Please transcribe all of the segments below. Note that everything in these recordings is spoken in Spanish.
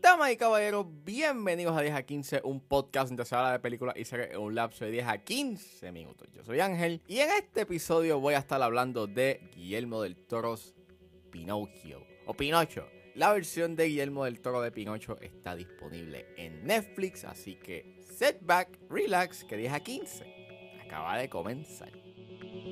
Damas y caballeros, bienvenidos a 10 a 15, un podcast donde se habla de películas y series en un lapso de 10 a 15 minutos. Yo soy Ángel y en este episodio voy a estar hablando de Guillermo del Toro's Pinocchio o Pinocho. La versión de Guillermo del Toro de Pinocho está disponible en Netflix, así que set back, relax, que 10 a 15 acaba de comenzar. I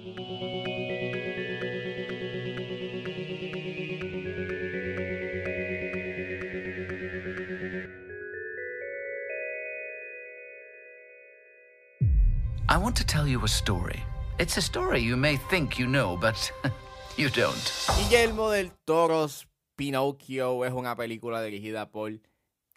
want to tell you a story. It's a story you may think you know, but you don't. Guillermo del Toro's Pinocchio es una película dirigida por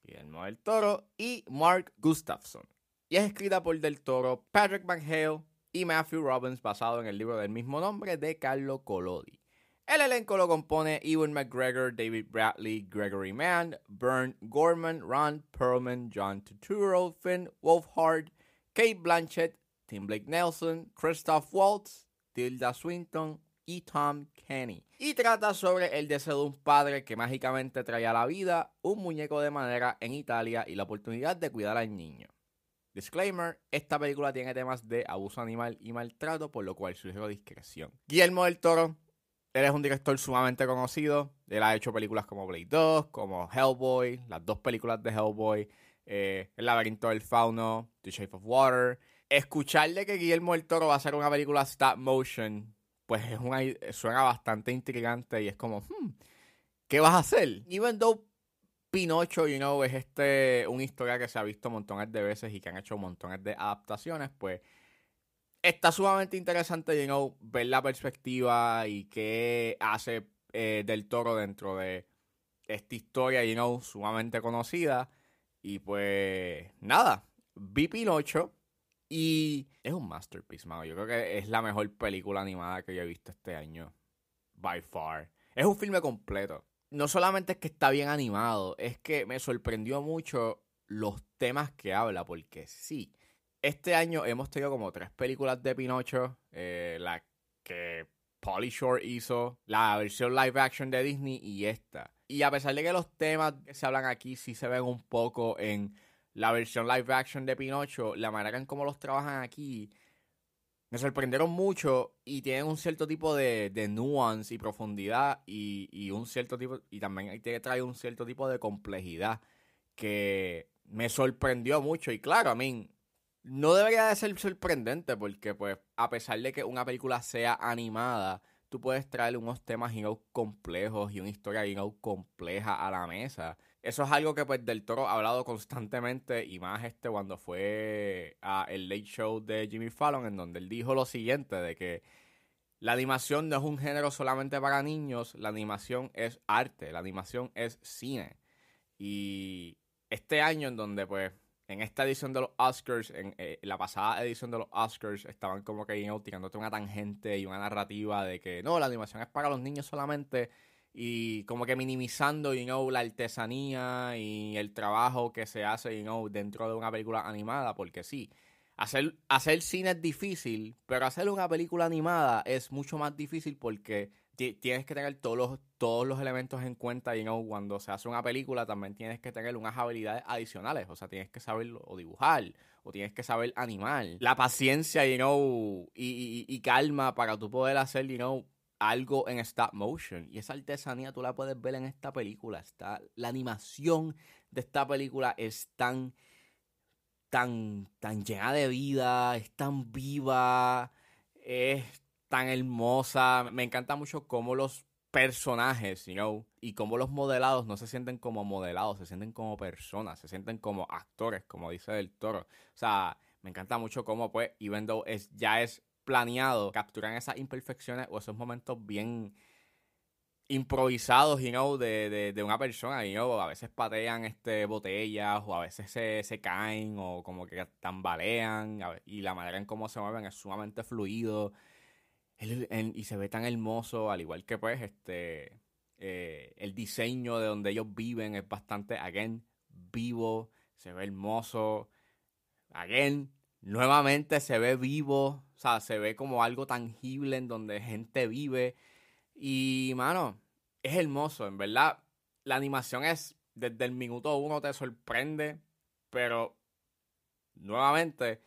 Guillermo del Toro y Mark Gustafson. Y es escrita por Del Toro, Patrick McHale y Matthew Robbins, basado en el libro del mismo nombre de Carlo Collodi. El elenco lo compone Ewan McGregor, David Bradley, Gregory Mann, Bern Gorman, Ron Perlman, John Turturro, Finn Wolfhard, Kate Blanchett, Tim Blake Nelson, Christoph Waltz, Tilda Swinton y Tom Kenny. Y trata sobre el deseo de un padre que mágicamente trae a la vida un muñeco de madera en Italia y la oportunidad de cuidar al niño. Disclaimer, esta película tiene temas de abuso animal y maltrato, por lo cual sugiero discreción. Guillermo del Toro, él es un director sumamente conocido. Él ha hecho películas como Blade 2, como Hellboy, las dos películas de Hellboy, eh, El laberinto del fauno, The Shape of Water. Escucharle que Guillermo del Toro va a hacer una película stop motion, pues es una, suena bastante intrigante y es como, hmm, ¿qué vas a hacer? Even though Pinocho, you know, es este, una historia que se ha visto montones de veces y que han hecho montones de adaptaciones, pues está sumamente interesante, you know, ver la perspectiva y qué hace eh, del toro dentro de esta historia, you know, sumamente conocida. Y pues nada, vi Pinocho y es un masterpiece, mano. Yo creo que es la mejor película animada que yo he visto este año. By far. Es un filme completo. No solamente es que está bien animado, es que me sorprendió mucho los temas que habla, porque sí. Este año hemos tenido como tres películas de Pinocho. eh, la que Polly Shore hizo, la versión live action de Disney y esta. Y a pesar de que los temas que se hablan aquí sí se ven un poco en la versión live action de Pinocho, la manera en cómo los trabajan aquí, me sorprendieron mucho y tienen un cierto tipo de, de nuance y profundidad y, y un cierto tipo, y también trae un cierto tipo de complejidad que me sorprendió mucho. Y claro, a mí, no debería de ser sorprendente porque pues a pesar de que una película sea animada, tú puedes traer unos temas know, complejos y una historia know, compleja a la mesa. Eso es algo que pues Del Toro ha hablado constantemente y más este cuando fue a el Late Show de Jimmy Fallon en donde él dijo lo siguiente de que la animación no es un género solamente para niños, la animación es arte, la animación es cine. Y este año en donde pues en esta edición de los Oscars, en eh, la pasada edición de los Oscars, estaban como que tirándote una tangente y una narrativa de que no, la animación es para los niños solamente y como que minimizando, you know, la artesanía y el trabajo que se hace, you know, dentro de una película animada, porque sí, hacer, hacer cine es difícil, pero hacer una película animada es mucho más difícil porque ti- tienes que tener todos los, todos los elementos en cuenta, you know, cuando se hace una película también tienes que tener unas habilidades adicionales, o sea, tienes que saber o dibujar, o tienes que saber animar, la paciencia, you know, y, y- y calma para tú poder hacer, you know, algo en stop motion. Y esa artesanía tú la puedes ver en esta película. Está, la animación de esta película es tan, tan, tan llena de vida, es tan viva, es tan hermosa. Me encanta mucho cómo los personajes, you know, y cómo los modelados no se sienten como modelados, se sienten como personas, se sienten como actores, como dice Del Toro. O sea, me encanta mucho cómo, pues, even though es, ya es planeado, capturan esas imperfecciones o esos momentos bien improvisados, you know, de, de, una persona, you know, a veces patean este, botellas o a veces se, se caen o como que tambalean y la manera en cómo se mueven es sumamente fluido. Y se ve tan hermoso, al igual que pues este eh, el diseño de donde ellos viven es bastante, again, vivo, se ve hermoso, again, nuevamente se ve vivo, o sea, se ve como algo tangible en donde gente vive. Y, mano, es hermoso, en verdad. La animación es, desde el minuto uno te sorprende, pero nuevamente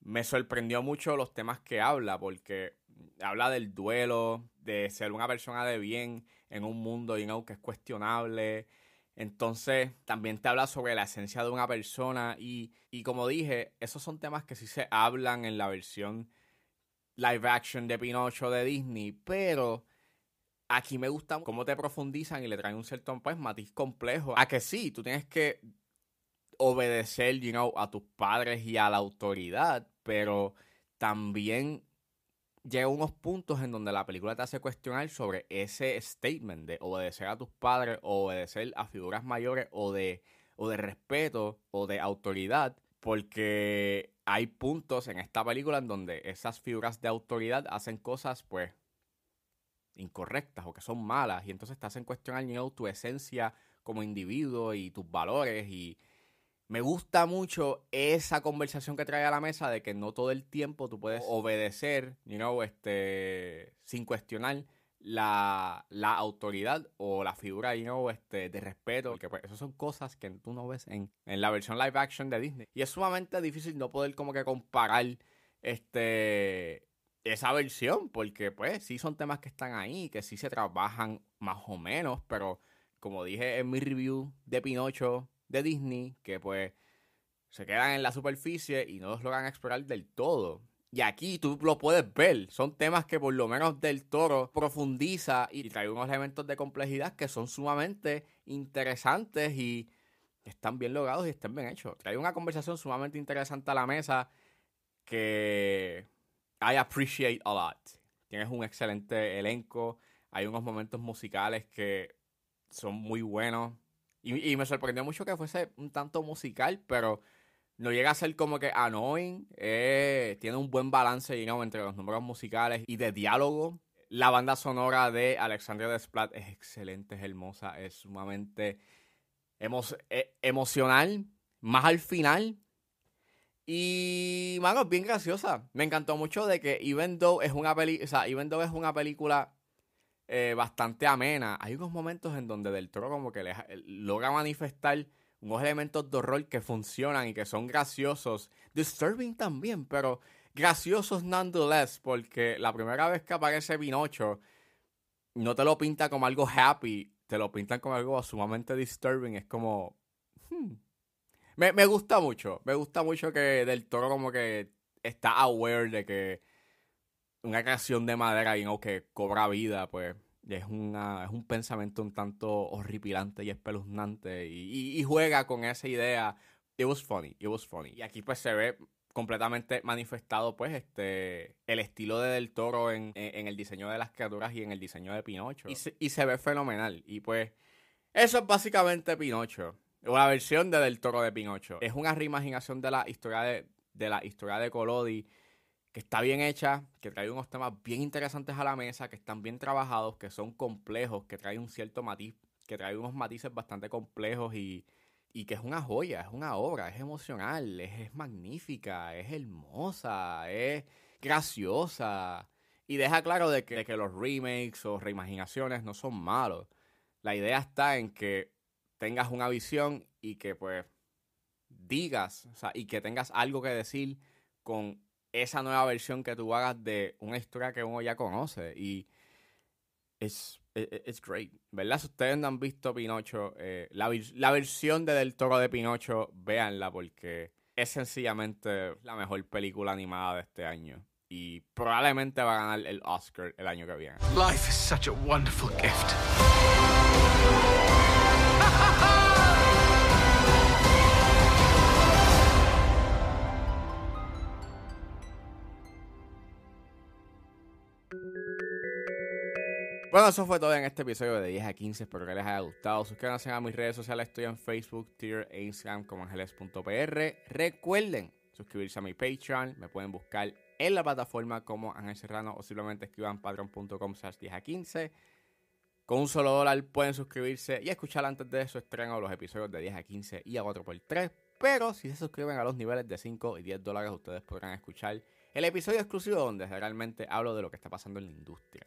me sorprendió mucho los temas que habla, porque habla del duelo, de ser una persona de bien en un mundo you know, que es cuestionable. Entonces, también te habla sobre la esencia de una persona y, y como dije, esos son temas que sí se hablan en la versión live action de Pinocho de Disney, pero aquí me gusta cómo te profundizan y le traen un cierto pues, matiz complejo. A que sí, tú tienes que obedecer, you know, a tus padres y a la autoridad, pero también llega unos puntos en donde la película te hace cuestionar sobre ese statement de obedecer a tus padres o obedecer a figuras mayores o de, o de respeto o de autoridad, porque hay puntos en esta película en donde esas figuras de autoridad hacen cosas pues incorrectas o que son malas y entonces te hacen cuestionar tu esencia como individuo y tus valores y me gusta mucho esa conversación que trae a la mesa de que no todo el tiempo tú puedes obedecer, you know, este, sin cuestionar la, autoridad o la figura, you know, este, de respeto, porque pues esas son cosas que tú no ves en, en la versión live action de Disney. Y es sumamente difícil no poder como que comparar este esa versión, porque pues sí son temas que están ahí, que sí se trabajan más o menos, pero como dije en mi review de Pinocho, de Disney que pues se quedan en la superficie y no los logran explorar del todo. Y aquí tú lo puedes ver. Son temas que por lo menos del toro profundiza y trae unos elementos de complejidad que son sumamente interesantes y están bien logrados y están bien hechos. Trae una conversación sumamente interesante a la mesa que I appreciate a lot. Tienes un excelente elenco. Hay unos momentos musicales que son muy buenos. Y, me sorprendió mucho que fuese un tanto musical, pero no llega a ser como que annoying. Eh, tiene un buen balance entre los números musicales y de diálogo. La banda sonora de Alexandria Desplat es excelente, es hermosa, es sumamente e, emocional, más al final. Y, mano, bien graciosa. Me encantó mucho de que Even Though es una, peli o sea, Even Though es una película eh, bastante amena. Hay unos momentos en donde Del Toro como que logra manifestar unos elementos de horror que funcionan y que son graciosos. Disturbing también, pero graciosos nonetheless, porque la primera vez que aparece Pinocho, no te lo pinta como algo happy, te lo pintan como algo sumamente disturbing. Es como... Hmm. Me, me gusta mucho, me gusta mucho que Del Toro como que está aware de que una creación de madera y no que cobra vida, pues es, una, es un pensamiento un tanto horripilante y espeluznante y, juega con esa idea. It was funny, it was funny. Y aquí pues se ve completamente manifestado pues este el estilo de Del Toro en, el diseño de las criaturas y en el diseño de Pinocho. Y se, y se ve fenomenal. Y pues eso es básicamente Pinocho. Una versión de Del Toro de Pinocho. Es una reimaginación de la historia de, de la historia de Collodi que está bien hecha, que trae unos temas bien interesantes a la mesa, que están bien trabajados, que son complejos, que trae un cierto matiz, que trae unos matices bastante complejos y, y que es una joya, es una obra, es emocional, es, magnífica, es hermosa, es graciosa. Y deja claro de que los remakes o reimaginaciones no son malos. La idea está en que tengas una visión y que pues digas, o sea, y que tengas algo que decir con esa nueva versión que tú hagas de una historia que uno ya conoce. Y es es great. ¿Verdad? Si ustedes no han visto Pinocho, eh, la, la, versión de Del Toro de Pinocho, véanla porque es sencillamente la mejor película animada de este año. Y probablemente va a ganar el Oscar el año que viene. Life is such a wonderful gift. Bueno, eso fue todo en este episodio de 10 a 15. Espero que les haya gustado. Suscríbanse a mis redes sociales. Estoy en Facebook, Twitter e Instagram como angeles.pr. Recuerden suscribirse a mi Patreon. Me pueden buscar en la plataforma como Ángel Serrano o simplemente escriban patreon.com 10 a 15. Con un solo dólar pueden suscribirse y escuchar antes de su estreno los episodios de 10 a 15 y a 4x3 Pero si se suscriben a los niveles de 5 y 10 dólares, ustedes podrán escuchar el episodio exclusivo donde realmente hablo de lo que está pasando en la industria.